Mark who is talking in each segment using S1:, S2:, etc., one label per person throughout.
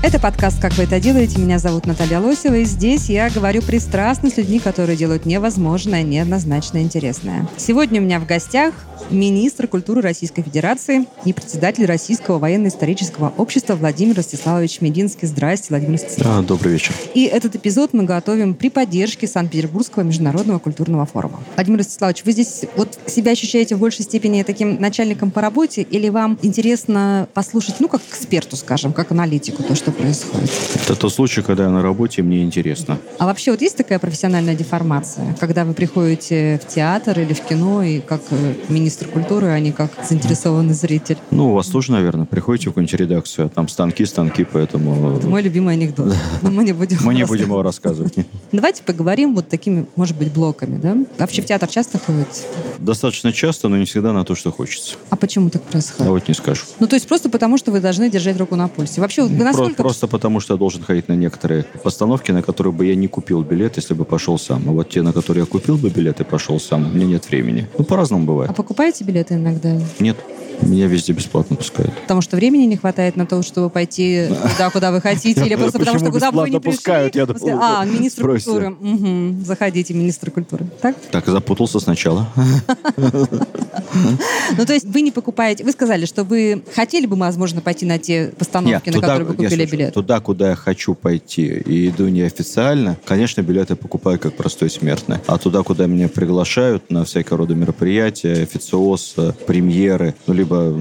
S1: Это подкаст «Как вы это делаете?». Меня зовут Наталья Лосева, и здесь я говорю пристрастно с людьми, которые делают невозможное, неоднозначно интересное. Сегодня у меня в гостях министр культуры Российской Федерации и председатель Российского военно-исторического общества Владимир Ростиславович Мединский. Здрасте, Владимир Ростиславович.
S2: А, добрый вечер.
S1: И этот эпизод мы готовим при поддержке Санкт-Петербургского международного культурного форума. Владимир Ростиславович, вы здесь вот себя ощущаете в большей степени таким начальником по работе или вам интересно послушать, ну, как эксперту, скажем, как аналитику, то, что происходит?
S2: Это тот случай, когда я на работе, мне интересно.
S1: А вообще вот есть такая профессиональная деформация, когда вы приходите в театр или в кино и как э, министр культуры, а не как заинтересованный зритель?
S2: Ну, у вас тоже, наверное, приходите в какую-нибудь редакцию, а там станки, станки, поэтому
S1: Это мой любимый анекдот. Но мы не будем
S2: мы не
S1: его
S2: будем его рассказывать.
S1: Давайте поговорим вот такими, может быть, блоками, да? Вообще в театр часто ходите?
S2: Достаточно часто, но не всегда на то, что хочется.
S1: А почему так происходит?
S2: вот не скажу.
S1: Ну, то есть просто потому, что вы должны держать руку на пульсе. Вообще, вы насколько...
S2: Просто потому, что я должен ходить на некоторые постановки, на которые бы я не купил билет, если бы пошел сам. А вот те, на которые я купил бы билет и пошел сам, у меня нет времени. Ну, по-разному
S1: А
S2: бывает.
S1: покупаете билеты иногда?
S2: Нет, меня везде бесплатно пускают.
S1: Потому что времени не хватает на то, чтобы пойти туда, куда вы хотите, или просто потому, что куда бы вы не
S2: пускают?
S1: пришли. А, министр культуры. Заходите, министр культуры. Так?
S2: Так, запутался сначала.
S1: Ну, то есть вы не покупаете... Вы сказали, что вы хотели бы, возможно, пойти на те постановки, на которые вы купили билет.
S2: Туда, куда я хочу пойти и иду неофициально, конечно, билеты покупаю как простой смертный. А туда, куда меня приглашают на всякого рода мероприятия, официоз, э, премьеры, ну, либо,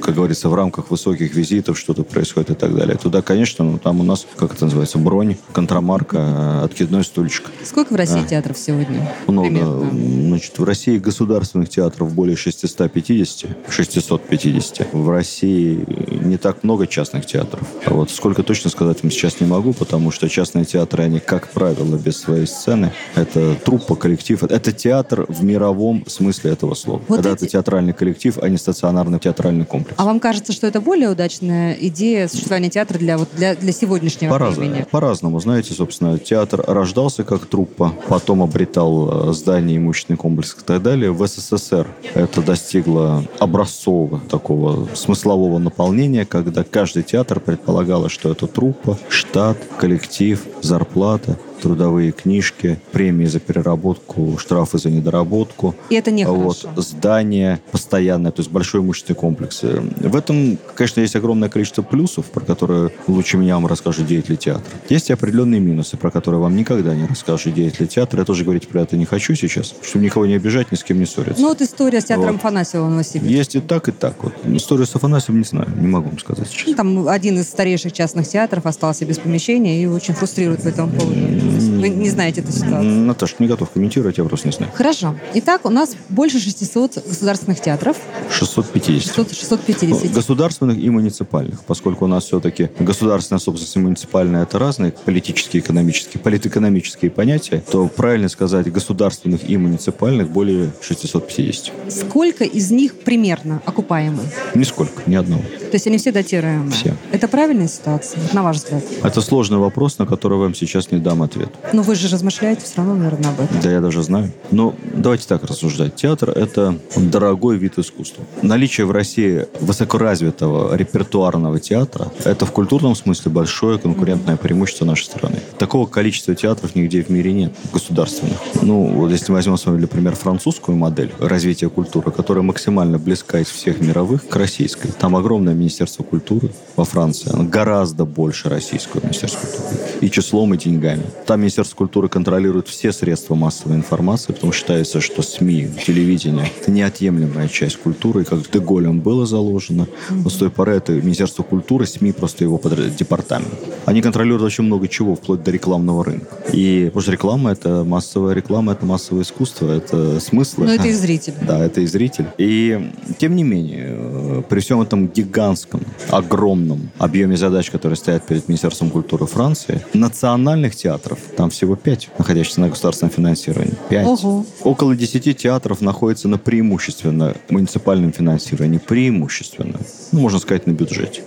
S2: как говорится, в рамках высоких визитов что-то происходит и так далее. Туда, конечно, ну, там у нас, как это называется, бронь, контрамарка, э, откидной стульчик.
S1: Сколько в России
S2: А.
S1: театров сегодня?
S2: Много.
S1: Примерно.
S2: Значит, в России государственных театров более 650, 650. В России не так много частных театров. А вот сколько точно сказать вам сейчас не могу, потому что частные театры, они, как правило, без своей сцены. Это труппа, коллектив. Это театр в мировом смысле этого слова.
S1: Вот
S2: Когда
S1: эти-
S2: это театральный коллектив, а не стационарный театральный комплекс.
S1: А вам кажется, что это более удачная идея существования театра для, вот, для, для сегодняшнего
S2: По-разному.
S1: времени?
S2: По-разному. Знаете, собственно, театр рождался как труппа, потом обретал э, здание, имущественный комплекс и так далее. В СССР это достигло образцового такого смыслового наполнения, когда каждый театр предполагало, что это труппа, штат, коллектив, зарплата, трудовые книжки, премии за переработку, штрафы за недоработку.
S1: И это нехорошо.
S2: Вот, здание постоянное, то есть большой имущественный комплекс. В этом, конечно, есть огромное количество плюсов, про которые лучше меня вам расскажут деятели театра. Есть и определенные минусы, про которые вам никогда не расскажут деятели театра. Я тоже говорить про это не хочу сейчас, чтобы никого не обижать, ни с кем не ссориться.
S1: Ну вот история с театром
S2: Вот.
S1: Афанасьева в Новосибирске.
S2: есть и так, и так. Вот. Историю с Афанасьевым не знаю, не могу вам сказать сейчас.
S1: Ну, Там один из старейших частных театров остался без помещения и очень фрустрирует по этому поводу. Вы не знаете эту ситуацию.
S2: Наташа, не готов комментировать, я просто не знаю.
S1: Хорошо. Итак, у нас больше 600 государственных театров.
S2: 650.
S1: 600, 650.
S2: Государственных и муниципальных, поскольку у нас все-таки государственная собственность и муниципальная это разные политические, экономические, политэкономические понятия, то правильно сказать государственных и муниципальных более 650.
S1: Сколько из них примерно окупаемы?
S2: Нисколько, ни одного.
S1: То есть они все датируемые?
S2: Все.
S1: Это правильная ситуация, на ваш взгляд?
S2: Это сложный вопрос, на который вам сейчас не дам ответ.
S1: Но вы же размышляете все равно, наверное, об этом.
S2: Да, я даже знаю. Но давайте так рассуждать. Театр – это дорогой вид искусства. Наличие в России высокоразвитого репертуарного театра – это в культурном смысле большое конкурентное преимущество нашей страны. Такого количества театров нигде в мире нет, государственных. Ну, вот если мы возьмем с вами, например, французскую модель развития культуры, которая максимально близка из всех мировых к российской. Там огромное Министерство культуры во Франции. Оно гораздо больше российского Министерства культуры. И числом, и деньгами. Там Министерство культуры контролирует все средства массовой информации, потому что считается, что СМИ, телевидение – это неотъемлемая часть культуры, и как Деголем было заложено. Но с той поры это Министерство культуры, СМИ просто его подра- департамент. Они контролируют очень много чего, вплоть до рекламного рынка. И потому что реклама – это массовая реклама, это массовое искусство, это смыслы.
S1: Но это и зритель.
S2: Да, это и зритель. И тем не менее, э, при всем этом гигантском, огромном объеме задач, которые стоят перед Министерством культуры Франции, национальных театров там всего пять, находящихся на государственном финансировании. Пять.
S1: Ого.
S2: Около десяти театров находится на преимущественно муниципальном финансировании. Преимущественно. Ну, можно сказать, на бюджете.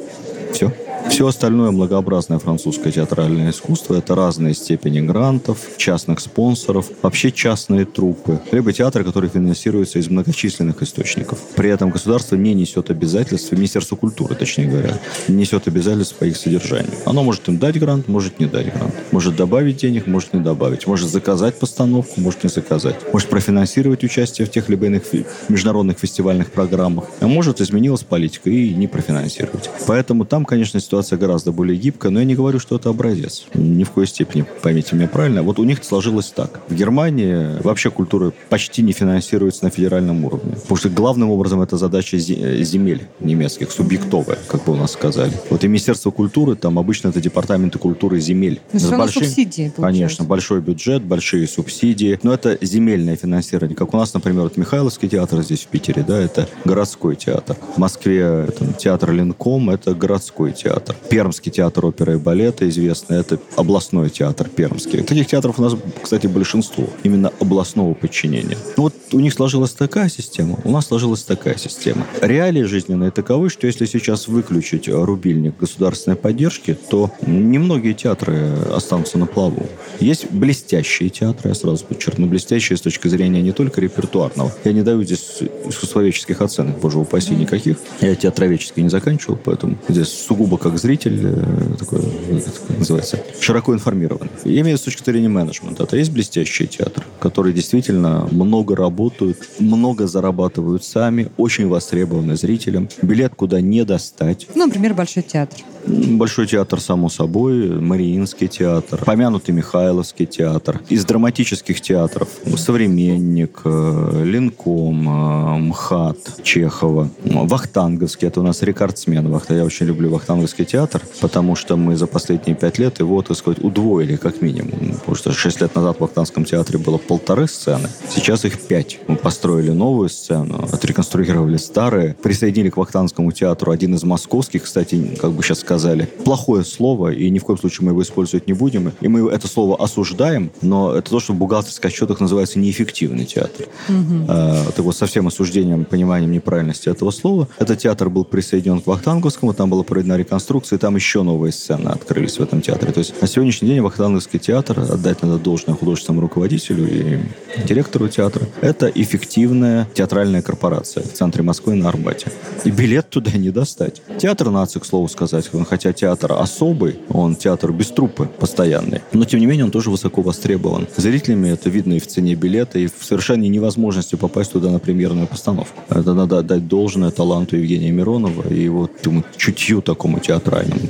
S2: Все. Все остальное многообразное французское театральное искусство – это разные степени грантов, частных спонсоров, вообще частные труппы, либо театры, которые финансируются из многочисленных источников. При этом государство не несет обязательств, Министерство культуры, точнее говоря, не несет обязательств по их содержанию. Оно может им дать грант, может не дать грант. Может добавить денег, может не добавить. Может заказать постановку, может не заказать. Может профинансировать участие в тех либо иных международных фестивальных программах. А может изменилась политика и не профинансировать. Поэтому там, конечно, ситуация гораздо более гибкая, но я не говорю, что это образец. Ни в коей степени, поймите меня правильно. Вот у них сложилось так. В Германии вообще культура почти не финансируется на федеральном уровне. Потому что главным образом это задача э, земель немецких, субъектовая, как бы у нас сказали. Вот и Министерство культуры, там обычно это департаменты культуры земель.
S1: Но все
S2: большим-
S1: субсидии, получается.
S2: Конечно, большой бюджет, большие субсидии. Но это земельное финансирование. Как у нас, например, вот Михайловский театр здесь в Питере, да, это городской театр. В Москве это театр Ленком, это городской театр. Пермский театр оперы и балета известный, это областной театр Пермский. Таких театров у нас, кстати, большинство. Именно областного подчинения. Ну вот у них сложилась такая система, у нас сложилась такая система. Реалии жизненные таковы, что если сейчас выключить рубильник государственной поддержки, то немногие театры останутся на плаву. Есть блестящие театры, я сразу подчеркну, блестящие с точки зрения не только репертуарного. Я не даю здесь искусствоведческих оценок, боже упаси, никаких. Я театроведческий не заканчивал, поэтому здесь сугубо как зритель, э, такой, э, как называется, широко информирован. Я имею с точки зрения менеджмента. Это есть блестящие театры, которые действительно много работают, много зарабатывают сами, очень востребованы зрителям. Билет куда не достать.
S1: Ну, например, Большой театр.
S2: Большой театр, само собой, Мариинский театр, помянутый Михайловский театр. Из драматических театров «Современник», э, «Ленком», э, МХАТ, Чехова, Вахтанговский, это у нас рекордсмен. Я очень люблю Вахтанговский театр, потому что мы за последние пять лет его, так сказать, удвоили как минимум. Потому что шесть лет назад в Вахтангском театре было полторы сцены, сейчас их пять. Мы построили новую сцену, отреконструировали старые, присоединили к Вахтангскому театру один из московских, кстати, как бы сейчас сказали, плохое слово, и ни в коем случае мы его использовать не будем. И мы это слово осуждаем, но это то, что в бухгалтерских отчетах называется неэффективный театр. Э, так вот, со всем осуждением, пониманием неправильности этого слова, этот театр был присоединен к Вахтанговскому, там была проведена реконструкция, и там еще новые сцены открылись в этом театре. То есть на сегодняшний день Вахтанговский театр, отдать надо должное художественному руководителю и директору театра, это эффективная театральная корпорация в центре Москвы на Арбате. И билет туда не достать. Театр нации, к слову сказать, он хотя театр особый, он театр без труппы постоянный, но тем не менее он тоже высоко востребован. Зрителями это видно и в цене билета, и в совершенно невозможности попасть туда на премьерную постановку. Это надо отдать должное таланту Евгения Миронова и его думаю, чутью такому театральному,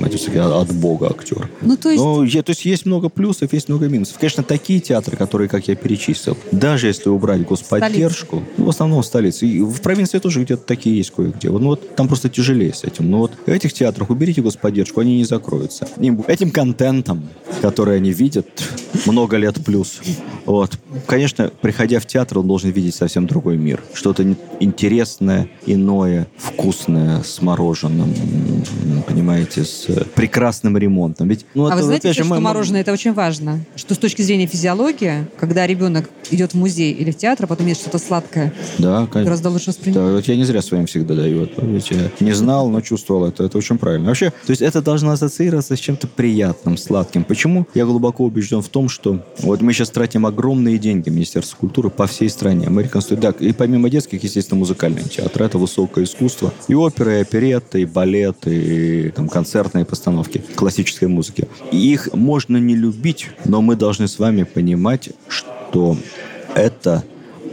S2: от бога актер.
S1: Ну, то есть...
S2: Ну, я- то есть есть много плюсов, есть много минусов. Конечно, такие театры, которые, как я перечислил, даже если убрать господдержку, ну, в основном в столице, и в провинции тоже где-то такие есть кое-где. Вот, ну, вот там просто тяжелее с этим. Но вот в этих театрах уберите господдержку, они не закроются. Им- этим контентом, который они видят, много лет плюс. Вот. Конечно, приходя в театр, он должен видеть совсем другой мир. Что-то ин- интересное, иное, вкусное, с мороженым, понимаете, с э, прекрасным ремонтом. Ведь, ну,
S1: а
S2: это,
S1: вы знаете,
S2: опять же,
S1: что
S2: мы-
S1: мороженое это очень важно? Что с точки зрения физиологии, когда ребенок идет в музей или в театр, а потом ест что-то сладкое,
S2: Да, конечно.
S1: гораздо лучше воспринимать.
S2: Да, вот я не зря своим всегда даю. Ведь я не знал, но чувствовал это. Это очень правильно. Вообще, то есть это должно ассоциироваться с чем-то приятным, сладким. Почему? Я глубоко убежден в том, что вот мы сейчас тратим огромные деньги Министерство культуры по всей стране. Мы реконструируем. Да, и помимо детских, естественно, музыкальный театр. Это высокое искусство. И оперы, и оперетты, и балеты, и там, концертные постановки классической музыки. Их можно не любить, но мы должны с вами понимать, что это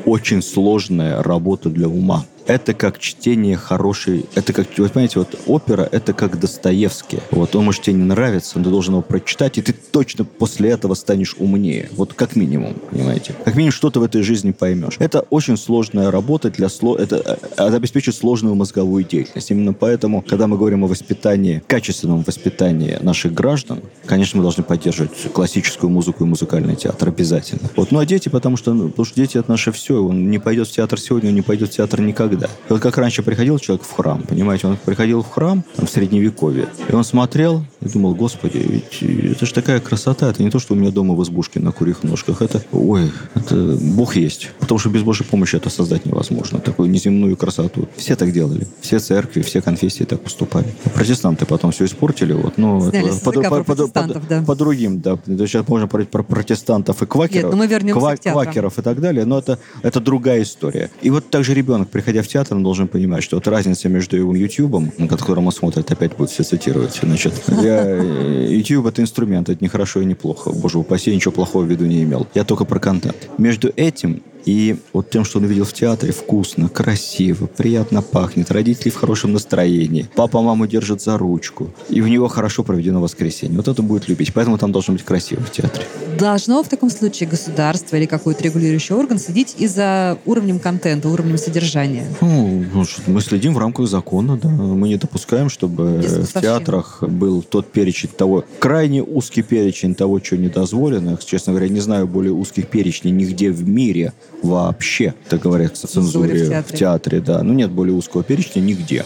S2: очень сложная работа для ума. Это как чтение хорошей... Это как, вы понимаете, вот опера, это как Достоевский. Вот он, может, тебе не нравится, но ты должен его прочитать, и ты точно после этого станешь умнее. Вот как минимум, понимаете? Как минимум что-то в этой жизни поймешь. Это очень сложная работа для... Сло... Это, э, это обеспечивает сложную мозговую деятельность. Именно поэтому, когда мы говорим о воспитании, качественном воспитании наших граждан, конечно, мы должны поддерживать классическую музыку и музыкальный театр обязательно. Вот. Ну, а дети, потому что, ну, потому что дети — это наше все. Он не пойдет в театр сегодня, он не пойдет в театр никогда. Всегда. Вот как раньше приходил человек в храм, понимаете, он приходил в храм в Средневековье, и он смотрел и думал, господи, ведь это же такая красота, это не то, что у меня дома в избушке на курьих ножках, это, ой, это Бог есть. Потому что без Божьей помощи это создать невозможно, такую неземную красоту. Все так делали, все церкви, все конфессии так поступали. А протестанты потом все испортили, вот, ну,
S1: Сняли
S2: это
S1: с языка про протестантов, да.
S2: по другим, да. Сейчас можно говорить про протестантов и квакеров.
S1: Нет, ну мы
S2: ква- квакеров и так далее, но это, это другая история. И вот также ребенок, приходя в театр, он должен понимать, что вот разница между его YouTube, на котором он смотрит, опять будет все цитировать, значит, я, э, YouTube это инструмент, это не хорошо и не плохо. Боже упаси, ничего плохого в виду не имел. Я только про контент. Между этим и вот тем, что он видел в театре, вкусно, красиво, приятно пахнет, родители в хорошем настроении, папа маму держит за ручку, и у него хорошо проведено воскресенье. Вот это будет любить. Поэтому там должно быть красиво в театре.
S1: Должно в таком случае государство или какой-то регулирующий орган следить и за уровнем контента, уровнем содержания.
S2: Ну, ну, мы следим в рамках закона, да. Мы не допускаем, чтобы в театрах был тот перечень того, крайне узкий перечень того, что не дозволено. Честно говоря, не знаю более узких перечней нигде в мире вообще, так говорят, о
S1: Цензуре в
S2: в
S1: театре.
S2: театре. да. Ну, нет более узкого перечня нигде.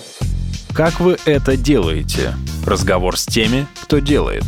S3: Как вы это делаете? Разговор с теми, кто делает.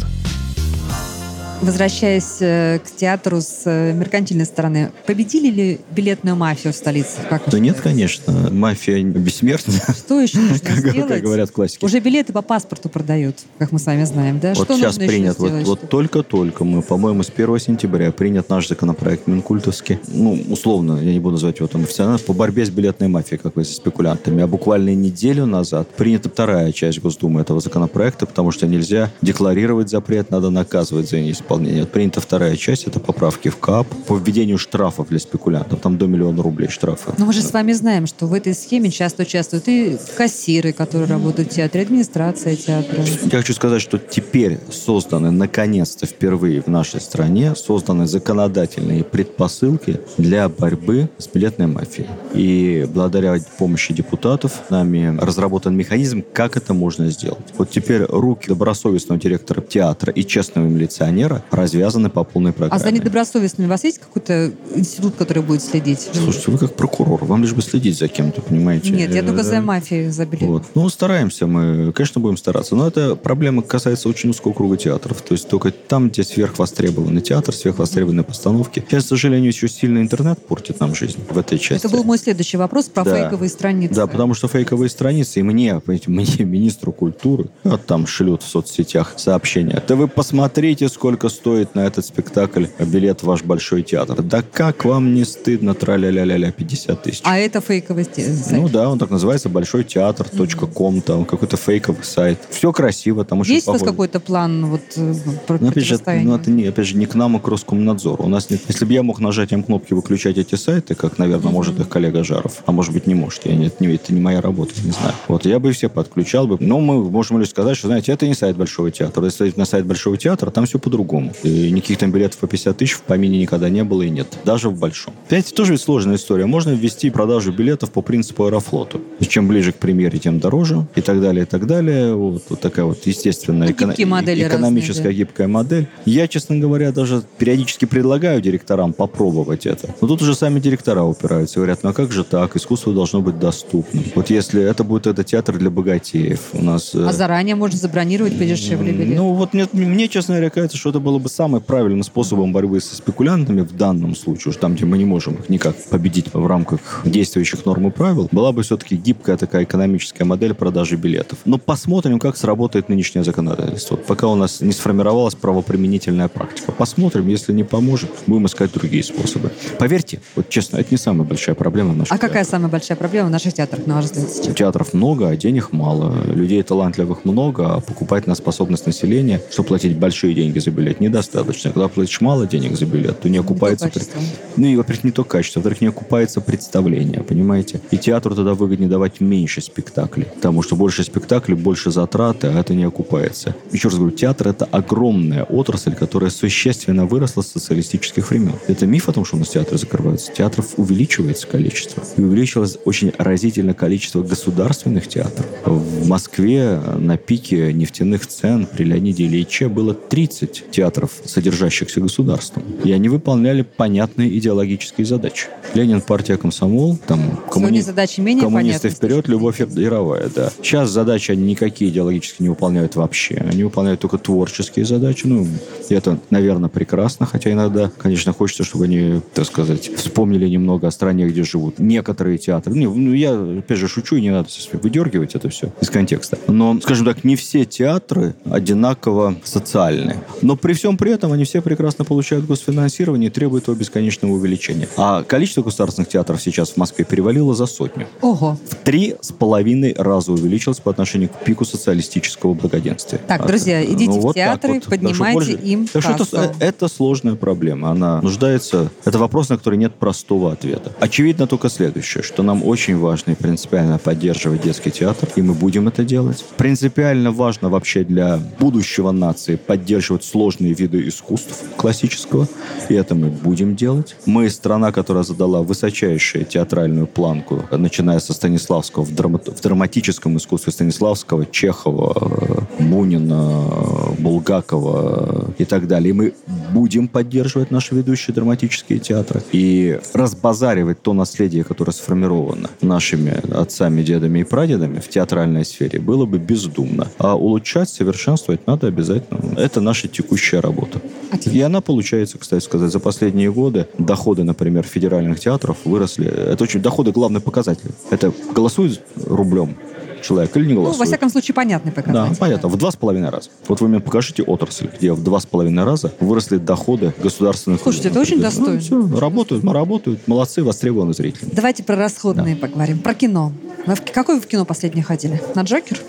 S1: Возвращаясь э, к театру с э, меркантильной стороны, победили ли билетную мафию в столице? Как
S2: Да нет, конечно. Мафия бессмертна,
S1: Что еще нужно
S2: как
S1: сделать?
S2: как говорят классики.
S1: Уже билеты по паспорту продают, как мы с вами знаем, да?
S2: Вот
S1: что
S2: сейчас
S1: нужно еще
S2: принят, вот,
S1: сделать,
S2: вот только-только мы, по-моему, с 1 сентября принят наш законопроект Минкультовский. Ну, условно, я не буду называть его там официально, по борьбе с билетной мафией, как вы, со спекулянтами. А буквально неделю назад принята вторая часть Госдумы этого законопроекта, потому что нельзя декларировать запрет, надо наказывать за неисполнение. Вот принята вторая часть, это поправки в КАП по введению штрафов для спекулянтов. Там до миллиона рублей штрафы.
S1: Но мы же с вами знаем, что в этой схеме часто участвуют и кассиры, которые работают в театре, администрация театра.
S2: Я хочу сказать, что теперь созданы, наконец-то, впервые в нашей стране, созданы законодательные предпосылки для борьбы с билетной мафией. И благодаря помощи депутатов нами разработан механизм, как это можно сделать. Вот теперь руки добросовестного директора театра и честного милиционера развязаны по полной
S1: А
S2: программе.
S1: за недобросовестными у вас есть какой-то институт, который будет следить?
S2: Слушайте, вы как прокурор, вам лишь бы следить за кем-то, понимаете?
S1: Нет, я только за мафией, за билет.
S2: Вот. Ну, стараемся мы, конечно, будем стараться. Но эта проблема касается очень узкого круга театров. То есть только там, где сверхвостребованный театр, сверхвостребованные постановки. Сейчас, к сожалению, еще сильно интернет портит нам жизнь в этой части.
S1: Это был мой следующий вопрос про
S2: Да.
S1: фейковые страницы.
S2: Да, потому что фейковые страницы, и мне, мне, министру культуры, а там шлют в соцсетях сообщения. Да вы посмотрите, сколько стоит на этот спектакль билет в ваш большой театр. Да как вам не стыдно, траля-ля-ля-ля, 50 тысяч.
S1: А это фейковый сте- сайт.
S2: Ну да, он так называется, большой театр.ком, там какой-то фейковый сайт. Все красиво, там очень
S1: Есть у вас какой-то план вот, э, про-
S2: Ну, опять же, ну, это не, опять же, не к нам, а к Роскомнадзору. У нас нет... Если бы я мог нажатием кнопки выключать эти сайты, как, наверное, может их коллега Жаров, а может быть, не может, я, нет, не, это не моя работа, не знаю. Вот, я бы все подключал бы. Но мы можем лишь сказать, что, знаете, это не сайт Большого театра. Если на сайт Большого театра, там все по-другому. И никаких там билетов по 50 тысяч в помине никогда не было и нет. Даже в Большом. Понимаете, тоже ведь сложная история. Можно ввести продажу билетов по принципу Аэрофлота. И чем ближе к премьере, тем дороже. И так далее, и так далее. Вот, вот такая вот естественная
S1: гибкие модели
S2: экономическая
S1: разные, да.
S2: гибкая модель. Я, честно говоря, даже периодически предлагаю директорам попробовать это. Но тут уже сами директора упираются. Говорят, ну а как же так? Искусство должно быть доступным. Вот если это будет это театр для богатеев. У нас... э,
S1: А заранее можно забронировать подешевле билет.
S2: ну, вот мне, мне, честно говоря, кажется, что это было бы самым правильным способом борьбы со спекулянтами в данном случае, уж там, где мы не можем их никак победить в рамках действующих норм и правил, была бы все-таки гибкая такая экономическая модель продажи билетов. Но посмотрим, как сработает нынешнее законодательство. Пока у нас не сформировалась правоприменительная практика. Посмотрим, если не поможет, будем искать другие способы. Поверьте, вот честно, это не самая большая проблема в нашем
S1: а какая самая большая проблема в наших театрах, на ваш взгляд, сейчас?
S2: Театров много, а денег мало. Людей талантливых много, а покупательная способность населения, чтобы платить большие деньги за билет, недостаточно. Когда платишь мало денег за билет, то не окупается...
S1: то качество.
S2: Ну и, во-первых, не то качество, во-вторых, не окупается представление, понимаете? И театру тогда выгоднее давать меньше спектаклей, потому что больше спектаклей, больше затраты, а это не окупается. Еще раз говорю, театр — это огромная отрасль, которая существенно выросла с социалистических времен. Это миф о том, что у нас театры закрываются. Театров увеличивается количество. И увеличилось очень разительное количество государственных театров. В Москве на пике нефтяных цен при Леониде Ильиче было 30 театров театров, содержащихся государством. И они выполняли понятные идеологические задачи. Ленин, партия, комсомол, там
S1: коммуни... задачи менее
S2: коммунисты
S1: понятны,
S2: вперед, любовь яровая, да. Сейчас задачи они никакие идеологически не выполняют вообще. Они выполняют только творческие задачи. Ну, и это, наверное, прекрасно, хотя иногда, конечно, хочется, чтобы они, так сказать, вспомнили немного о стране, где живут некоторые театры. Ну я, опять же, шучу, и не надо выдергивать это все из контекста. Но, скажем так, не все театры одинаково социальны. Но при всем при этом они все прекрасно получают госфинансирование и требуют его бесконечного увеличения. А количество государственных театров сейчас в Москве перевалило за сотню.
S1: Ого.
S2: В три с половиной раза увеличилось по отношению к пику социалистического благоденствия.
S1: Так, а, друзья, идите ну, в вот театры, вот. поднимайте им
S2: так что это, это сложная проблема. Она нуждается... Это вопрос, на который нет простого ответа. Очевидно только следующее, что нам очень важно и принципиально поддерживать детский театр, и мы будем это делать. Принципиально важно вообще для будущего нации поддерживать сложные виды искусств классического, и это мы будем делать. Мы страна, которая задала высочайшую театральную планку, начиная со Станиславского в, драма в драматическом искусстве Станиславского, Чехова, Бунина, Булгакова и так далее. И мы будем поддерживать наши ведущие драматические театры и разбазаривать то наследие, которое сформировано нашими отцами, дедами и прадедами в театральной сфере, было бы бездумно. А улучшать, совершенствовать надо обязательно. Это наша текущая работа. И она получается, кстати сказать, за последние годы доходы, например, федеральных театров выросли. Это очень доходы главный показатель. Это голосуют рублем человек или не голосует.
S1: Ну, во всяком случае, понятный показатель.
S2: Да, понятно. В два с половиной раза. Вот вы мне покажите отрасль, где в два с половиной раза выросли доходы государственных...
S1: Слушайте, это очень достойно. Ну,
S2: все, работают, работают, молодцы, востребованы зрители.
S1: Давайте про расходные да. поговорим. Про кино. Вы в, какое вы в кино последнее ходили? На Джокер?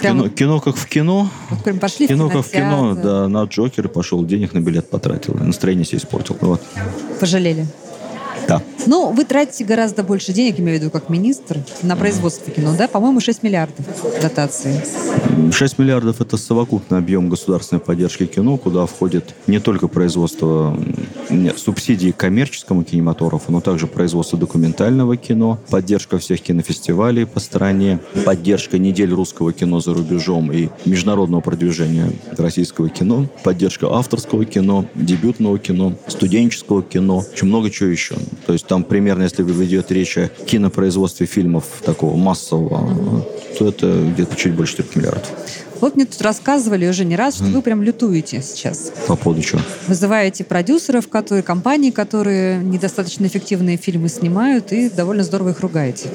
S2: Прямо... Кино, кино как в кино.
S1: Вот прям пошли
S2: кино в как в кино, да, на Джокер пошел, денег на билет потратил, настроение себе испортил. Вот.
S1: Пожалели?
S2: Да.
S1: Ну, вы тратите гораздо больше денег, имею в виду, как министр, на производство кино, да? По-моему, 6 миллиардов дотации.
S2: 6 миллиардов – это совокупный объем государственной поддержки кино, куда входит не только производство нет, субсидии коммерческому кинематографу, но также производство документального кино, поддержка всех кинофестивалей по стране, поддержка недель русского кино за рубежом и международного продвижения российского кино, поддержка авторского кино, дебютного кино, студенческого кино, очень много чего еще. То есть там примерно, если идет речь о кинопроизводстве фильмов такого массового, то это где-то чуть больше 3 миллиардов.
S1: Вот мне тут рассказывали уже не раз, что вы прям лютуете сейчас.
S2: По поводу чего?
S1: Вызываете продюсеров, которые, компании, которые недостаточно эффективные фильмы снимают, и довольно здорово их ругаете.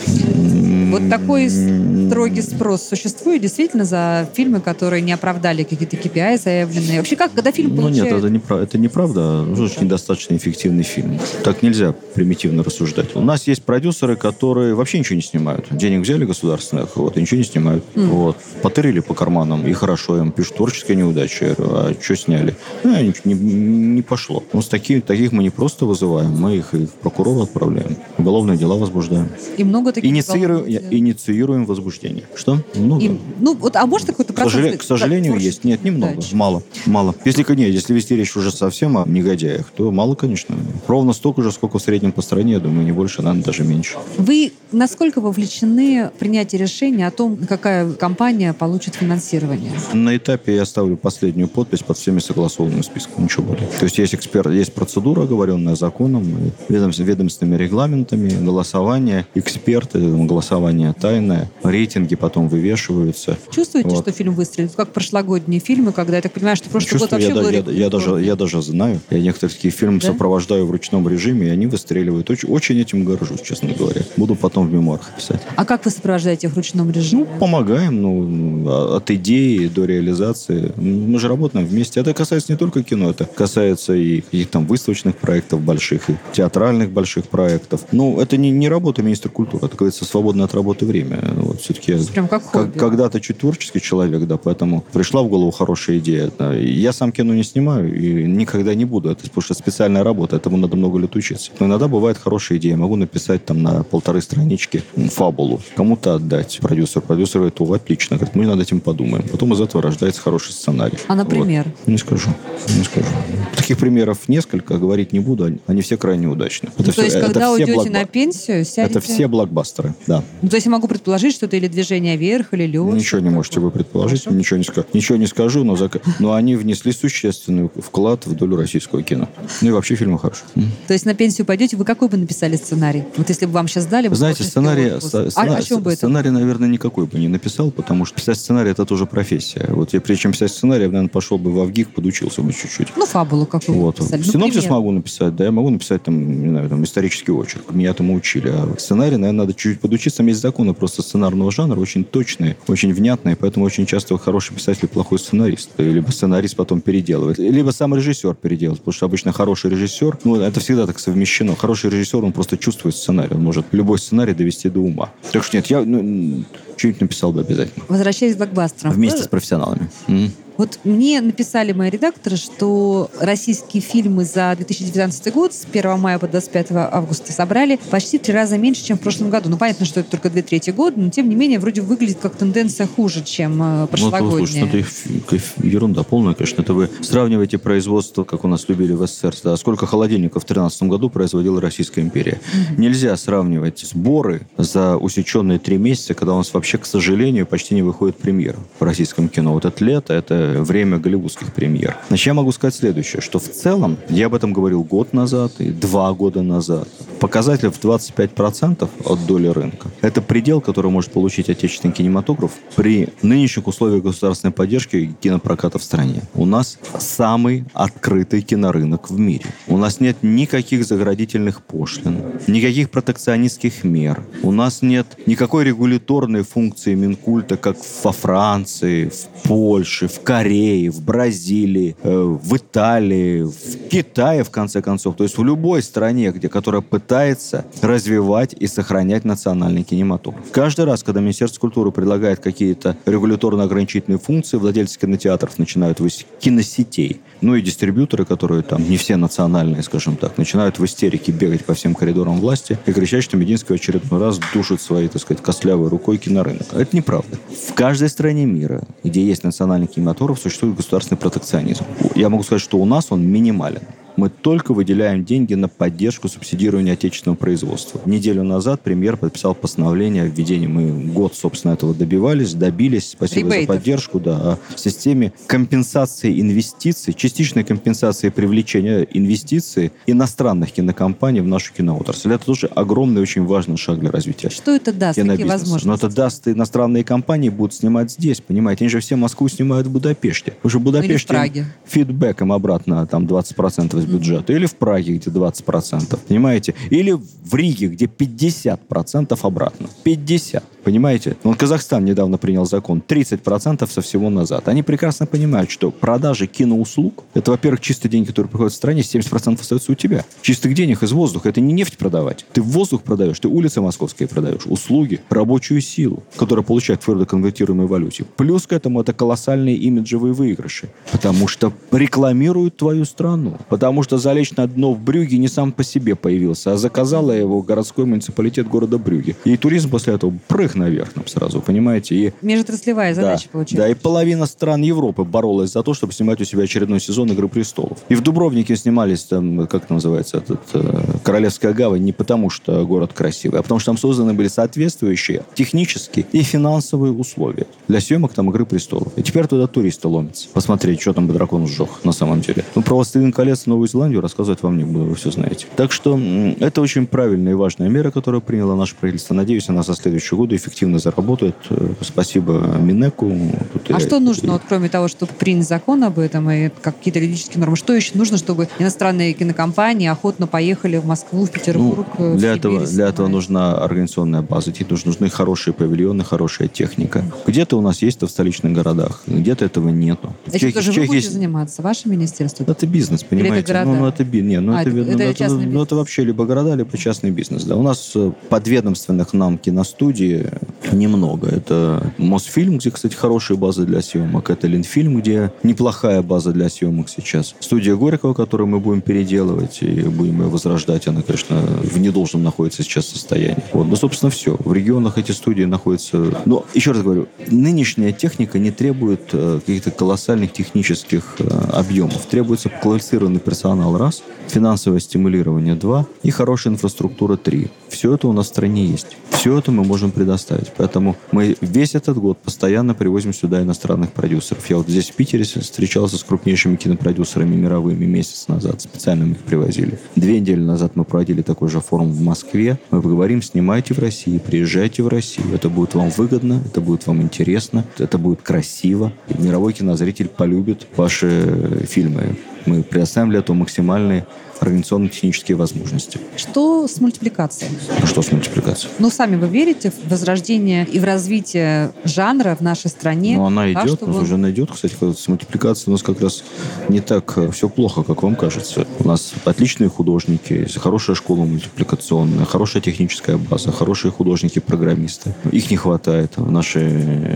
S1: Вот такой строгий спрос существует действительно за фильмы, которые не оправдали какие-то KPI заявленные. Вообще, как, когда фильм получает...
S2: Ну нет, это, не, это неправда. Это недостаточно эффективный фильм. Так нельзя примитивно рассуждать. У нас есть продюсеры, которые вообще ничего не снимают. Денег взяли государственных, вот, и ничего не снимают. Mm. Вот. Потырили по карманам, и хорошо им пишут творческие неудачи. А что сняли? Ну, не, не, не пошло. Ну, с таких, таких мы не просто вызываем, мы их и в прокурора отправляем. Уголовные дела возбуждаем.
S1: И много таких
S2: Инициируем, инициируем возбуждение. Что? Много. И,
S1: ну, вот, а может какой-то процесс?
S2: К, сожалению, да, есть. Нет, немного. Да, мало. Мало. Если, нет, если вести речь уже совсем о негодяях, то мало, конечно. Ровно столько же, сколько в среднем по стране, я думаю, не больше, наверное, даже меньше.
S1: Вы насколько вовлечены в принятие решения о том, какая компания получит финансирование?
S2: На этапе я ставлю последнюю подпись под всеми согласованными списками, ничего более. То есть есть эксперт, есть процедура, оговоренная законом, ведомственными регламентами, голосование, эксперты, голосование тайное, рейтинги потом вывешиваются.
S1: Чувствуете, вот. что фильм выстрелит? Как прошлогодние фильмы, когда, я так понимаю, что прошлый Чувствую, год вообще
S2: я, был... Я, я, даже, я даже знаю. Я некоторые такие фильмы да? сопровождаю в ручном режиме, и они выстреливают. Очень, очень этим горжусь, честно говоря. Буду потом в мемуарах писать.
S1: А как вы сопровождаете их в ручном режиме?
S2: Ну, помогаем. Ну, от идеи до реализации. Мы же работаем вместе. Это касается не только кино, это касается и каких там выставочных проектов больших, и театральных больших проектов. Ну, это не, не работа министра культуры, это, говорится, свободное от работы время. Вот все-таки
S1: Прям как хобби.
S2: Когда-то чуть творческий человек, да, поэтому пришла в голову хорошая идея. Да. Я сам кино не снимаю и никогда не буду. Это потому что специальная работа, этому надо много лет учиться. Но иногда бывает хорошая идея. Могу написать там на полторы странички фабулу, кому-то отдать. Продюсер. Продюсер говорит, о, отлично. Говорит, мы над этим подумаем. Потом из этого рождается хороший сценарий.
S1: А, например?
S2: Вот. Не скажу. Не скажу. Таких примеров несколько, говорить не буду. Они все крайне удачны.
S1: Ну, это то все, есть, когда уйдете блокба... на пенсию, сядете...
S2: Это все блокбастеры, да.
S1: Ну, то есть я могу предположить, что это или движение вверх, или лед.
S2: Ничего не можете вы предположить положительно, ничего не, скажу, ничего не скажу, но, зак... но они внесли существенный вклад в долю российского кино. Ну и вообще фильмы хорошие.
S1: То есть на пенсию пойдете, вы какой бы написали сценарий? Вот если бы вам сейчас дали...
S2: Знаете, сценарий, сценарий,
S1: а, бы это?
S2: сценарий, наверное, никакой бы не написал, потому что писать сценарий это тоже профессия. Вот я прежде чем писать сценарий, я, наверное, пошел бы в Авгик, подучился бы чуть-чуть.
S1: Ну, фабулу какую
S2: вот.
S1: писали.
S2: Ну, Синопсис могу написать, да, я могу написать там, не знаю, там, исторический очерк. Меня этому учили. А сценарий, наверное, надо чуть-чуть подучиться. Там есть законы просто сценарного жанра, очень точные, очень внятные, поэтому очень часто хороший писатель плохой сценарист. Либо сценарист потом переделывает, либо сам режиссер переделывает, потому что обычно хороший режиссер, ну, это всегда так совмещено. Хороший режиссер, он просто чувствует сценарий, он может любой сценарий довести до ума. Так что нет, я ну, что-нибудь написал бы обязательно.
S1: Возвращаясь к блокбастерам.
S2: Вместе с профессионалами. Mm.
S1: Вот мне написали мои редакторы, что российские фильмы за 2019 год с 1 мая по 25 августа собрали почти три раза меньше, чем в прошлом году. Ну, понятно, что это только две трети года, но тем не менее вроде выглядит как тенденция хуже, чем прошлогодняя. Ну,
S2: слушайте, ну, это ерунда полная, конечно. Это вы сравниваете производство, как у нас любили в СССР, да, сколько холодильников в 2013 году производила Российская империя. Mm-hmm. Нельзя сравнивать сборы за усеченные три месяца, когда у нас вообще, к сожалению, почти не выходит премьера в российском кино. Вот это лето, это время голливудских премьер. Значит, я могу сказать следующее, что в целом, я об этом говорил год назад и два года назад, показатель в 25% от доли рынка. Это предел, который может получить отечественный кинематограф при нынешних условиях государственной поддержки кинопроката в стране. У нас самый открытый кинорынок в мире. У нас нет никаких заградительных пошлин, никаких протекционистских мер. У нас нет никакой регуляторной функции Минкульта, как во Франции, в Польше, в Корее Корее, в Бразилии, э, в Италии, в Китае, в конце концов. То есть в любой стране, где, которая пытается развивать и сохранять национальный кинематограф. Каждый раз, когда Министерство культуры предлагает какие-то регуляторно-ограничительные функции, владельцы кинотеатров начинают вести киносетей. Ну и дистрибьюторы, которые там не все национальные, скажем так, начинают в истерике бегать по всем коридорам власти и кричать, что Мединский в очередной раз душит своей, так сказать, костлявой рукой кинорынок. Это неправда. В каждой стране мира, где есть национальный кинематограф, существует государственный протекционизм. Я могу сказать, что у нас он минимален мы только выделяем деньги на поддержку субсидирования отечественного производства. Неделю назад премьер подписал постановление о введении. Мы год, собственно, этого добивались, добились. Спасибо Ребейтов. за поддержку. Да, о системе компенсации инвестиций, частичной компенсации привлечения инвестиций иностранных кинокомпаний в нашу киноотрасль. Это тоже огромный, очень важный шаг для развития.
S1: Что это даст? Какие возможности?
S2: Но это даст иностранные компании будут снимать здесь, понимаете? Они же все Москву снимают в Будапеште. Уже в Будапеште ну, в Праге. фидбэком обратно там 20% из бюджета, или в Праге, где 20%, понимаете? Или в Риге, где 50% обратно. 50%. Понимаете? Вот Казахстан недавно принял закон 30% со всего назад. Они прекрасно понимают, что продажи киноуслуг, это, во-первых, чистый день, который приходит в стране, 70% остается у тебя. Чистых денег из воздуха. Это не нефть продавать. Ты воздух продаешь, ты улицы московские продаешь, услуги, рабочую силу, которая получает твердо конвертируемой валюте. Плюс к этому это колоссальные имиджевые выигрыши. Потому что рекламируют твою страну. Потому что залечь на дно в Брюге не сам по себе появился, а заказала его городской муниципалитет города Брюге. И туризм после этого прыг наверх нам сразу, понимаете? И,
S1: Межотраслевая задача
S2: да,
S1: получается.
S2: Да, и половина стран Европы боролась за то, чтобы снимать у себя очередной сезон «Игры престолов». И в Дубровнике снимались там, как это называется, этот, э, Королевская гавань не потому, что город красивый, а потому что там созданы были соответствующие технические и финансовые условия для съемок там «Игры престолов». И теперь туда туристы ломятся. Посмотреть, что там дракон сжег на самом деле. Ну, про «Властелин колец» Новую Зеландию рассказывать вам не буду, вы все знаете. Так что это очень правильная и важная мера, которую приняло наше правительство. Надеюсь, она со следующего года эффективно заработает. Э, спасибо Минеку.
S1: Тут а я... что нужно, вот, кроме того, чтобы принять закон об этом и какие-то юридические нормы, что еще нужно, чтобы иностранные кинокомпании охотно поехали в Москву, в Петербург,
S2: ну, для, этого, для этого нужна организационная база, нужны хорошие павильоны, хорошая техника. Где-то у нас есть это в столичных городах, где-то этого нету.
S1: Этим тоже вы будете есть... заниматься, ваше министерство?
S2: Это бизнес, понимаете?
S1: Это
S2: Ну, ну, это, не, ну, а, это, это, ну, это, ну, это вообще либо города, либо частный бизнес. Да. У нас э, подведомственных нам киностудии немного. Это Мосфильм, где, кстати, хорошая база для съемок. Это Ленфильм, где неплохая база для съемок сейчас. Студия Горького, которую мы будем переделывать и будем ее возрождать, она, конечно, в недолжном находится сейчас состоянии. Вот. Ну, собственно, все. В регионах эти студии находятся... Но, еще раз говорю, нынешняя техника не требует э, каких-то колоссальных технических э, объемов. Требуется квалифицированный персонал, раз, финансовое стимулирование, два, и хорошая инфраструктура, три. Все это у нас в стране есть. Все это мы можем предоставить. Поэтому мы весь этот год постоянно привозим сюда иностранных продюсеров. Я вот здесь в Питере встречался с крупнейшими кинопродюсерами мировыми месяц назад. Специально мы их привозили. Две недели назад мы проводили такой же форум в Москве. Мы поговорим, снимайте в России, приезжайте в Россию. Это будет вам выгодно, это будет вам интересно, это будет красиво. И мировой кинозритель полюбит ваши фильмы. Мы предоставим для этого максимальные организационно-технические возможности.
S1: Что с мультипликацией?
S2: Ну, что с мультипликацией?
S1: Ну, сами вы верите в возрождение и в развитие жанра в нашей стране?
S2: Ну, она идет,
S1: чтобы-
S2: уже она идет. Кстати, с мультипликацией у нас как раз не так все плохо, как вам кажется. У нас отличные художники, хорошая школа мультипликационная, хорошая техническая база, хорошие художники-программисты. Их не хватает. Наши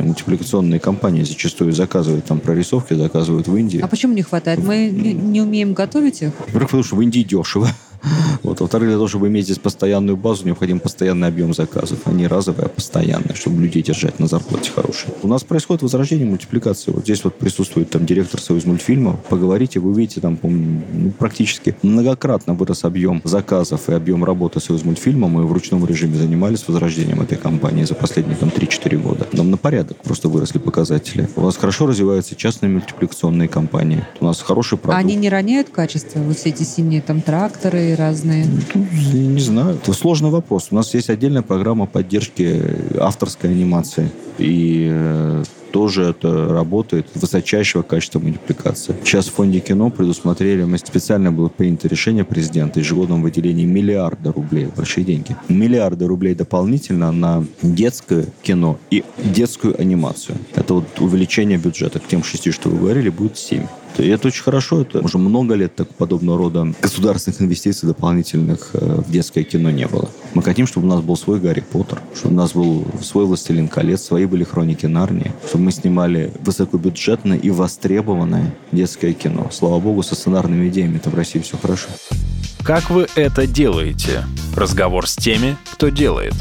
S2: мультипликационные компании зачастую заказывают там прорисовки, заказывают в Индии.
S1: А почему не хватает? Мы не, не умеем готовить их?
S2: Во-первых, потому что в Индии дешево. Вот. Во-вторых, для того, чтобы иметь здесь постоянную базу, необходим постоянный объем заказов, а не разовый, а постоянный, чтобы людей держать на зарплате хорошей. У нас происходит возрождение мультипликации. Вот здесь вот присутствует там директор Союз мультфильмов. Поговорите, вы увидите там ну, практически многократно вырос объем заказов и объем работы Союз мультфильма. Мы в ручном режиме занимались возрождением этой компании за последние там 3-4 года. Нам на порядок просто выросли показатели. У нас хорошо развиваются частные мультипликационные компании. У нас хороший продукт.
S1: они не роняют качество? Вот все эти синие там тракторы разные.
S2: Ну, Не знаю. Это сложный вопрос. У нас есть отдельная программа поддержки авторской анимации. И э, тоже это работает высочайшего качества мультипликации. Сейчас в фонде кино предусмотрели, мы специально было принято решение президента ежегодном выделении миллиарда рублей, большие деньги, миллиарда рублей дополнительно на детское кино и детскую анимацию. Это вот увеличение бюджета к тем шести, что вы говорили, будет 7. И это очень хорошо. Это уже много лет так подобного рода государственных инвестиций дополнительных э, в детское кино не было. Мы хотим, чтобы у нас был свой Гарри Поттер, чтобы у нас был свой Властелин колец, свои были хроники Нарнии, чтобы мы снимали высокобюджетное и востребованное детское кино. Слава богу, со сценарными идеями это в России все хорошо.
S3: Как вы это делаете? Разговор с теми, кто делает.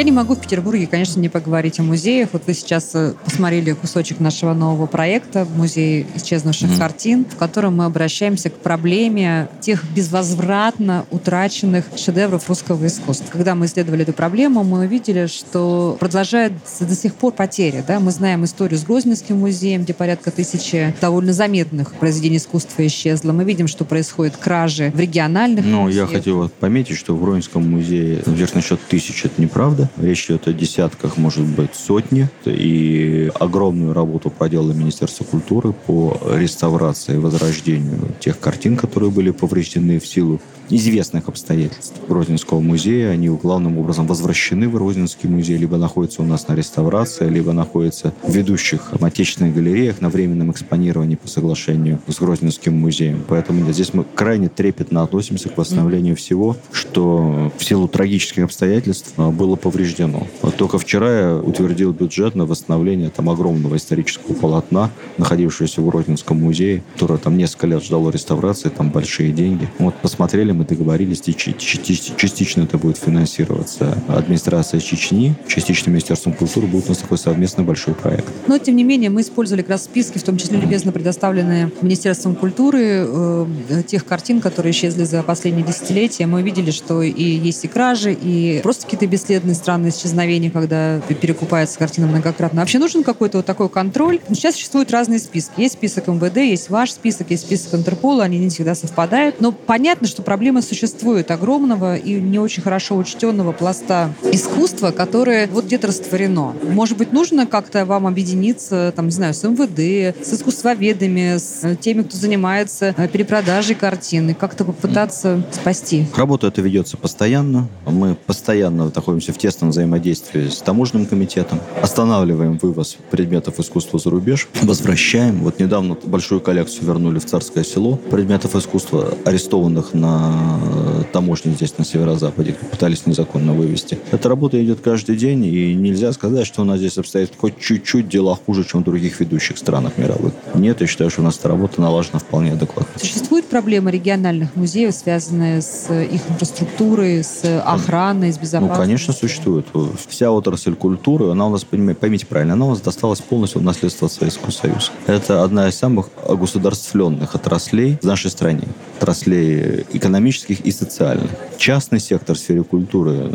S1: Я не могу в Петербурге, конечно, не поговорить о музеях. Вот вы сейчас э, посмотрели кусочек нашего нового проекта «Музей исчезнувших
S2: Мгм.
S1: картин», в котором мы обращаемся к проблеме тех безвозвратно утраченных шедевров русского искусства. Когда мы исследовали эту проблему, мы увидели, что продолжается до сих пор потеря. Да? Мы знаем историю с Грозненским музеем, где порядка тысячи довольно заметных произведений искусства исчезло. Мы видим, что происходят кражи в региональных
S2: Но
S1: музеях.
S2: я хотел вот пометить, что в Воинском музее, наверное, насчет тысяч это неправда. Речь идет о десятках, может быть, сотни. И огромную работу проделало Министерство культуры по реставрации и возрождению тех картин, которые были повреждены в силу известных обстоятельств Грозненского музея. Они главным образом возвращены в Грозненский музей, либо находятся у нас на реставрации, либо находятся в ведущих отечественных галереях на временном экспонировании по соглашению с Грозненским музеем. Поэтому здесь мы крайне трепетно относимся к восстановлению всего, что в силу трагических обстоятельств а, было повреждено. Вот только вчера я утвердил бюджет на восстановление там огромного исторического полотна, находившегося в Грозненском музее, которое там несколько лет ждало реставрации, там большие деньги. Вот посмотрели, мы договорились, частично это будет финансироваться администрация Чечни, частично Министерством культуры будет у нас такой совместный большой проект.
S1: Но, тем не менее, мы использовали как раз списки, в том числе любезно предоставленные Министерством культуры, э, тех картин, которые исчезли за последние десятилетия. Мы увидели, что и есть и кражи, и просто какие-то бесследные странные исчезновения, когда перекупается картина многократно. Вообще нужен какой-то вот такой контроль. Сейчас существуют разные списки. Есть список МВД, есть ваш список, есть список Интерпола, они не всегда совпадают. Но понятно, что проблема существует огромного и не очень хорошо учтенного пласта искусства, которое вот где-то растворено. Может быть, нужно как-то вам объединиться, там, не знаю, с МВД, с искусствоведами, с э, теми, кто занимается э, перепродажей картин, и как-то попытаться спасти.
S2: Работа эта ведется постоянно. Мы постоянно находимся в тесном взаимодействии с таможенным комитетом. Останавливаем вывоз предметов искусства за рубеж. Возвращаем. Вот недавно большую коллекцию вернули в Царское село предметов искусства, арестованных на э, таможне здесь, на северо-западе. Пытались незаконно вывести. Эта работа идет каждый день, и нельзя сказать, что у нас здесь обстоит хоть чуть-чуть дела хуже, чем в других ведущих странах мировых. Нет, я считаю, что у нас эта работа налажена вполне адекватно.
S1: Существует проблема региональных музеев, связанная с их инфраструктурой, с охраной, с
S2: Ну,
S1: безопасностью?
S2: конечно, существует. Вся отрасль культуры, она у нас, поймите правильно, она у нас досталась полностью в наследство от Советского Союза. Это одна из самых государственных отраслей в нашей стране. Отраслей экономического экономических и социальных. Частный сектор в сфере культуры,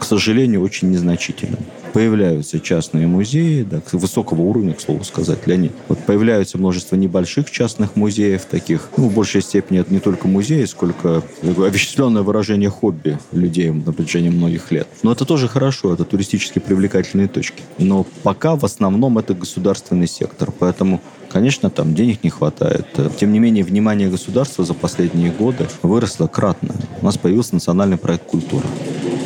S2: к сожалению, очень незначительный появляются частные музеи, да, высокого уровня, к слову сказать, Леонид. Вот появляется множество небольших частных музеев таких. Ну, в большей степени это не только музеи, сколько овеществленное выражение хобби людей на протяжении многих лет. Но это тоже хорошо, это туристически привлекательные точки. Но пока в основном это государственный сектор, поэтому Конечно, там денег не хватает. Тем не менее, внимание государства за последние годы выросло кратно. У нас появился национальный проект культуры.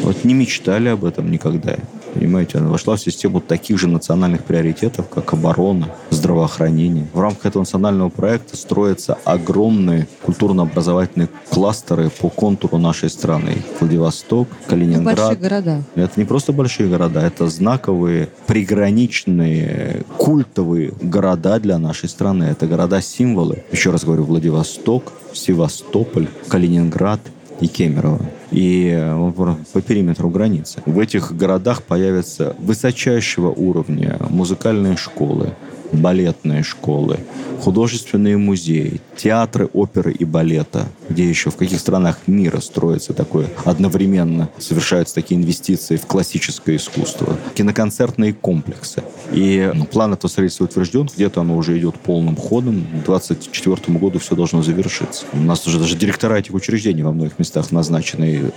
S2: Вот не мечтали об этом никогда. Понимаете, она вошла в систему таких же национальных приоритетов, как оборона, здравоохранение. В рамках этого национального проекта строятся огромные культурно-образовательные кластеры по контуру нашей страны. Владивосток, Калининград. Это
S1: большие города.
S2: Это не просто большие города, это знаковые, приграничные, культовые города для нашей страны. Это города-символы. Еще раз говорю, Владивосток, Севастополь, Калининград и Кемерово и э, по периметру границы. В этих городах появятся высочайшего уровня музыкальные школы, балетные школы, художественные музеи, театры оперы и балета, где еще в каких странах мира строится такое одновременно, совершаются такие инвестиции в классическое искусство, киноконцертные комплексы. И ну, план этого строительства утвержден, где-то оно уже идет полным ходом, к 2024 году все должно завершиться. У нас уже даже директора этих учреждений во многих местах назначены,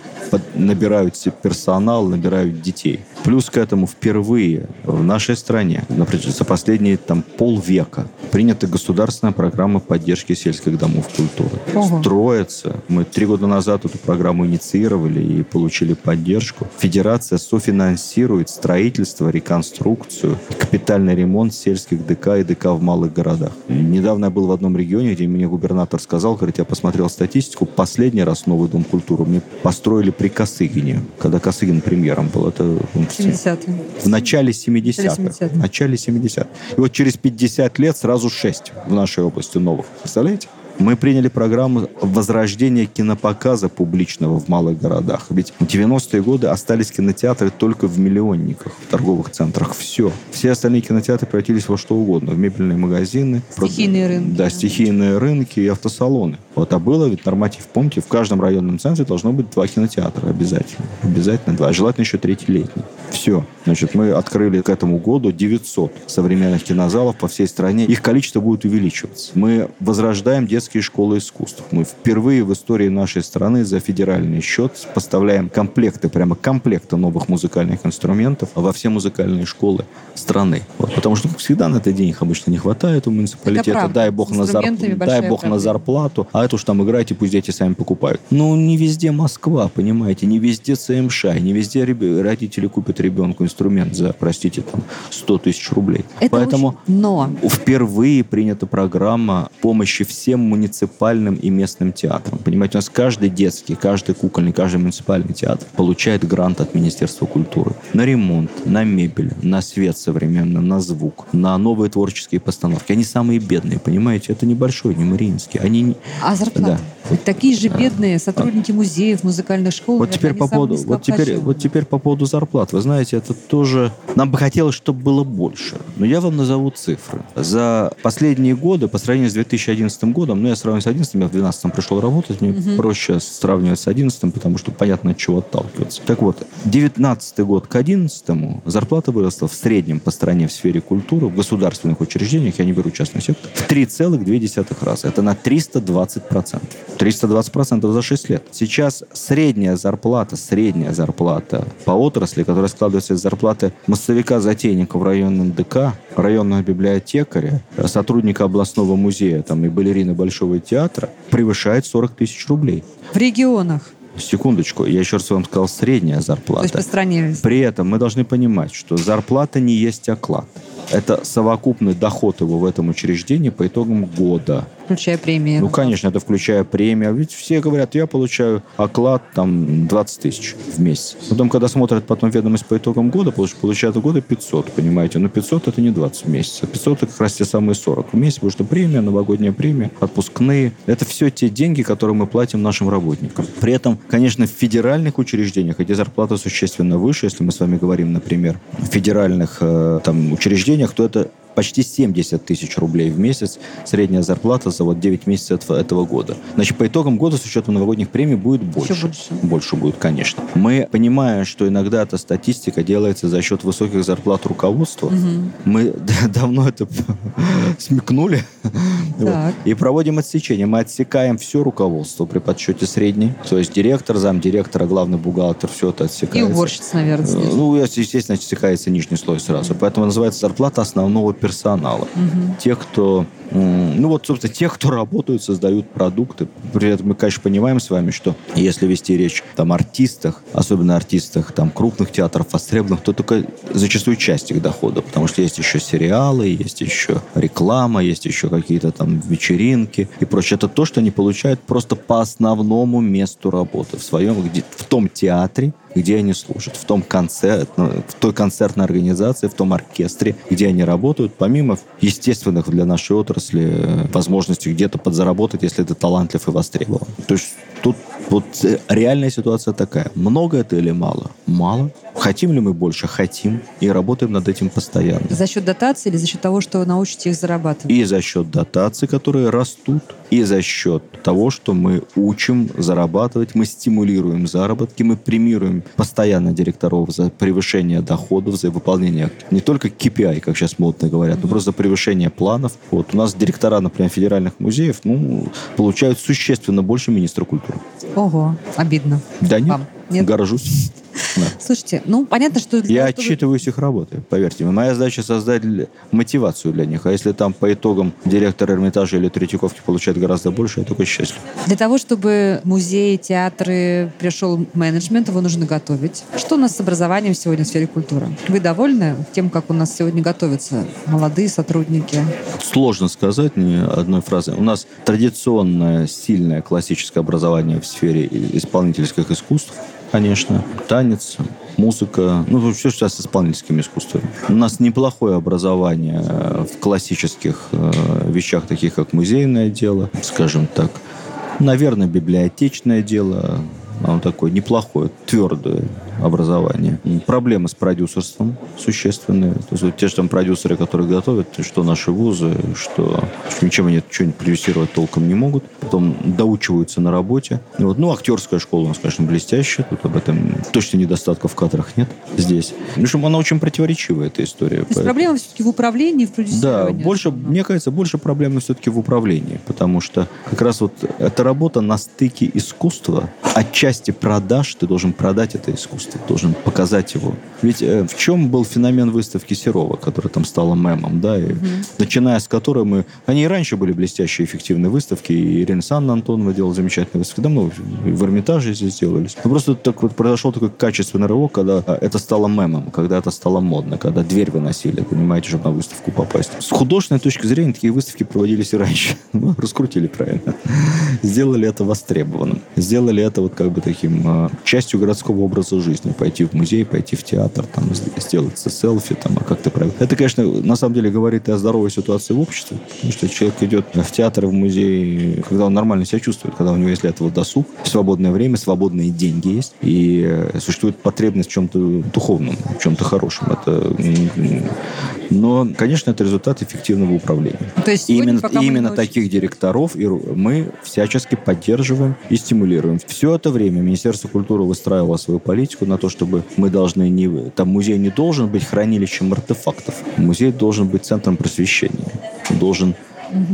S2: набирают персонал, набирают детей. Плюс к этому впервые в нашей стране, например, за последние там полвека принята государственная программа поддержки сельских домов культуры. Ого. Строится. Мы три года назад эту программу инициировали и получили поддержку. Федерация софинансирует строительство, реконструкцию, капитальный ремонт сельских ДК и ДК в малых городах. Недавно я был в одном регионе, где мне губернатор сказал, говорит, я посмотрел статистику, последний раз новый дом культуры мне построили при Косыгине, когда Косыгин премьером был. Это 70 в начале 70-х. 70 в начале 70-х. И вот через 50 лет сразу 6 в нашей области новых. Представляете? Мы приняли программу возрождения кинопоказа публичного в малых городах. Ведь в 90-е годы остались кинотеатры только в миллионниках, в торговых центрах. Все. Все остальные кинотеатры превратились во что угодно. В мебельные магазины.
S1: Стихийные рынки.
S2: Да, стихийные рынки и автосалоны. Вот, а было ведь норматив, помните, в каждом районном центре должно быть два кинотеатра обязательно. Обязательно два. Желательно еще третий летний. Все. Значит, мы открыли к этому году 900 современных кинозалов по всей стране. Их количество будет увеличиваться. Мы возрождаем детские школы искусств. Мы впервые в истории нашей страны за федеральный счет поставляем комплекты, прямо комплекты новых музыкальных инструментов во все музыкальные школы страны. Вот. Потому что, как всегда, на это денег обычно не хватает у муниципалитета. Дай бог, на, зарп... дай бог на зарплату. А это уж там играйте, пусть дети сами покупают. Ну, не везде Москва, понимаете, не везде ЦМШ, не везде родители купят ребенку инструмент за, простите, там, 100 тысяч рублей.
S1: Это Поэтому очень... Но...
S2: впервые принята программа помощи всем муниципальным и местным театрам. Понимаете, у нас каждый детский, каждый кукольный, каждый муниципальный театр получает грант от Министерства культуры на ремонт, на мебель, на свет современный, на звук, на новые творческие постановки. Они самые бедные, понимаете? Это небольшой, не Мариинский. Они...
S1: А а зарплата? Такие же бедные сотрудники музеев, музыкальных школ.
S2: Вот теперь по поводу, вот теперь, вот теперь по поводу зарплат. Вы знаете, это тоже... Нам бы хотелось, чтобы было больше. Но я вам назову цифры. За последние годы, по сравнению с 2011 годом, ну, я сравниваю с 2011, я в 2012 пришел работать, мне угу. проще сравнивать с 2011, потому что понятно, от чего отталкиваться. Так вот, 2019 год к 2011 зарплата выросла в среднем по стране в сфере культуры, в государственных учреждениях, я не беру частный сектор, в 3,2 раза. Это на 320%. 320% за 6 лет. Сейчас средняя зарплата, средняя зарплата по отрасли, которая складывается из зарплаты массовика-затейника в районном ДК, районного библиотекаря, сотрудника областного музея там, и балерины Большого театра, превышает 40 тысяч рублей.
S1: В регионах?
S2: Секундочку, я еще раз вам сказал средняя зарплата.
S1: То есть по стране.
S2: При этом мы должны понимать, что зарплата не есть оклад. Это совокупный доход его в этом учреждении по итогам года
S1: включая премии.
S2: Ну, конечно, это включая премию. Ведь все говорят, я получаю оклад там 20 тысяч в месяц. Потом, когда смотрят потом ведомость по итогам года, получают года 500, понимаете? Но 500 это не 20 в месяц. 500 это как раз те самые 40 в месяц, потому что премия, новогодняя премия, отпускные. Это все те деньги, которые мы платим нашим работникам. При этом, конечно, в федеральных учреждениях эти зарплаты существенно выше. Если мы с вами говорим, например, в федеральных э, там, учреждениях, то это почти 70 тысяч рублей в месяц средняя зарплата за вот 9 месяцев этого года. Значит, по итогам года с учетом новогодних премий будет больше.
S1: Еще больше.
S2: Больше будет, конечно. Мы понимаем, что иногда эта статистика делается за счет высоких зарплат руководства. Мы давно это смекнули Вот. И проводим отсечение. Мы отсекаем все руководство при подсчете средней. То есть директор, замдиректора, главный бухгалтер, все это
S1: И
S2: отсекается.
S1: уборщица, наверное,
S2: Э,
S1: здесь.
S2: Ну, естественно, отсекается нижний слой сразу. Поэтому называется зарплата основного персонала. Тех, кто... Ну вот, собственно, тех, кто работают, создают продукты. При этом мы, конечно, понимаем с вами, что если вести речь там, артистах, особенно артистах там, крупных театров, востребованных, то только зачастую часть их дохода. Потому что есть еще сериалы, есть еще реклама, есть еще какие-то там вечеринки и прочее. Это то, что они получают просто по основному месту работы в своем, где, в том театре, где они служат, в том концерт, ну, в той концертной организации, в том оркестре, где они работают, помимо естественных для нашей отрасли э, возможностей где-то подзаработать, если ты талантлив и востребован. То есть тут вот э, реальная ситуация такая. Много это или мало? Мало. Хотим ли мы больше? Хотим. И работаем над этим постоянно.
S1: За счет дотации или за счет того, что научите их зарабатывать?
S2: И за счет дотаций, которые растут, и за счет того, что мы учим зарабатывать, мы стимулируем заработки, мы премируем постоянно директоров за превышение доходов, за выполнение не только KPI, как сейчас модно говорят, но просто за превышение планов. Вот у нас директора, например, федеральных музеев, ну, получают существенно больше министра культуры.
S1: Ого, обидно.
S2: Да нет,
S1: Вам? Нет?
S2: горжусь. Да.
S1: Слушайте, ну, понятно, что... для
S2: Я
S1: того, чтобы-
S2: отчитываюсь их работой, поверьте мне. Моя задача создать мотивацию для них. А если там по итогам директор Эрмитажа или Третьяковки получает гораздо больше, я только счастлив.
S1: Для того, чтобы музеи, театры пришел менеджмент, его нужно готовить. Что у нас с образованием сегодня в сфере культуры? Вы довольны тем, как у нас сегодня готовятся молодые сотрудники?
S2: Сложно сказать ни одной фразы. У нас традиционное, сильное классическое образование в сфере исполнительских искусств, конечно. Танец, музыка, ну, все сейчас с исполнительскими искусствами. У нас неплохое образование э, в классических э, вещах, таких как музейное дело, скажем так. Наверное, библиотечное дело, оно такое неплохое, твердое образование. Проблемы с продюсерством существенные. То есть вот те же там продюсеры, которые готовят, что наши вузы, что, ничем они что-нибудь продюсировать толком не могут. Потом доучиваются на работе. И вот, ну, актерская школа у нас, конечно, блестящая. Тут об этом точно недостатков в кадрах нет здесь. В общем, она очень противоречивая, эта история.
S1: То есть
S2: Поэтому-
S1: проблема все-таки в управлении, в
S2: да,
S1: продюсировании.
S2: больше, мне кажется, больше проблемы все-таки в управлении, потому что как раз вот эта работа на стыке искусства, отчасти продаж, ты должен продать это искусство, должен показать его. Ведь э, в чем был феномен выставки Серова, которая там стала мемом, да, и начиная с которой мы... Они и раньше были блестящие, эффективные выставки, и Ирина Санна Антонова делала замечательные выставки, да, много, и в Эрмитаже здесь делались. Но просто так вот произошел такой качественный рывок, когда э, это стало мемом, когда это стало модно, когда дверь выносили, понимаете, чтобы на выставку попасть. С художественной точки зрения такие выставки проводились и раньше. Ну, раскрутили правильно. Сделали это востребованным. Сделали это вот как бы таким э, частью городского образа жизни. Пойти в музей, пойти в театр, там, сделать селфи, там, а как ты правильно. Это, конечно, на самом деле говорит и о здоровой ситуации в обществе. Потому что человек идет в театр в музей, когда он нормально себя чувствует, когда у него есть для этого досуг, свободное время, свободные деньги есть, и э, существует потребность в чем-то духовном, в чем-то хорошем. Это, но, конечно, это результат эффективного управления.
S1: То есть сегодня,
S2: Именно, именно таких директоров и мы всячески поддерживаем и стимулируем. Все это время Министерство культуры выстраивало свою политику на то, чтобы мы должны не... Там музей не должен быть хранилищем артефактов. Музей должен быть центром просвещения. Он должен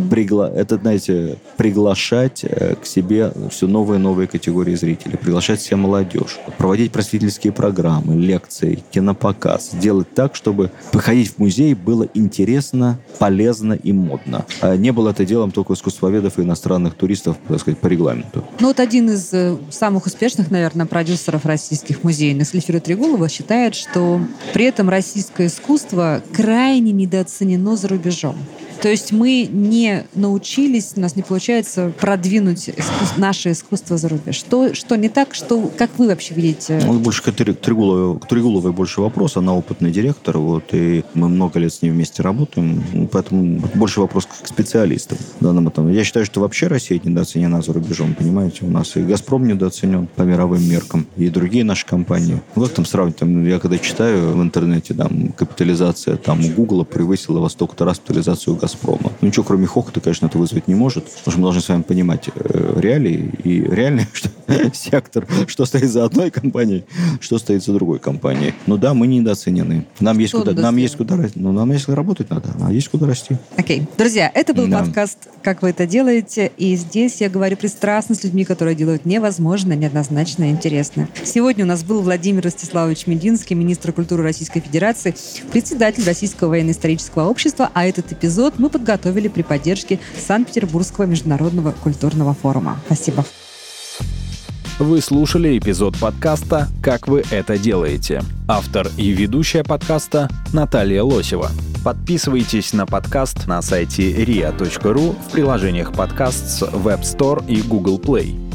S2: пригла... это, знаете, приглашать э, к себе все новые и новые категории зрителей, приглашать себе молодежь, проводить просветительские программы, лекции, кинопоказ, делать так, чтобы походить в музей было интересно, полезно и модно. А не было это делом только искусствоведов и иностранных туристов, так сказать, по регламенту.
S1: Ну вот один из э, самых успешных, наверное, продюсеров российских музейных, Слифера Трегулова, считает, что при этом российское искусство крайне недооценено за рубежом. То есть мы не научились, у нас не получается продвинуть искус- наше искусство за рубеж. Что, что не так, что, как вы вообще видите?
S2: Ну, больше к Три- Трегуловой, к Трегуловой больше вопрос. Она опытный директор, вот, и мы много лет с ней вместе работаем, поэтому больше вопрос к специалистам в данном этом. Я считаю, что вообще Россия недооценена за рубежом, понимаете? У нас и «Газпром» недооценен по мировым меркам, и другие наши компании. Ну, как там сравнить? Там, я когда читаю в интернете, там, капитализация там, Гугла превысила во столько-то раз капитализацию «Газпрома». Ну, ничего, кроме хохота, конечно, это вызвать не может, потому что мы должны с вами понимать э, реалии и реальный что, сектор, что стоит за одной компанией, что стоит за другой компанией. Ну да, мы недооценены. Нам есть куда, нам есть куда, рас- ну, нам есть работать надо, а есть куда расти.
S1: Окей. Друзья, это был
S2: Да.
S1: подкаст «Как вы это делаете?» И здесь я говорю пристрастно с людьми, которые делают невозможно, неоднозначно интересно. Сегодня у нас был Владимир Ростиславович Мединский, министр культуры Российской Федерации, председатель Российского военно-исторического общества, а этот эпизод мы подготовили при поддержке Санкт-Петербургского международного культурного форума. Спасибо.
S3: Вы слушали эпизод подкаста «Как вы это делаете». Автор и ведущая подкаста Наталья Лосева. Подписывайтесь на подкаст на сайте ria.ru в приложениях подкаст с Web Store и Google Play.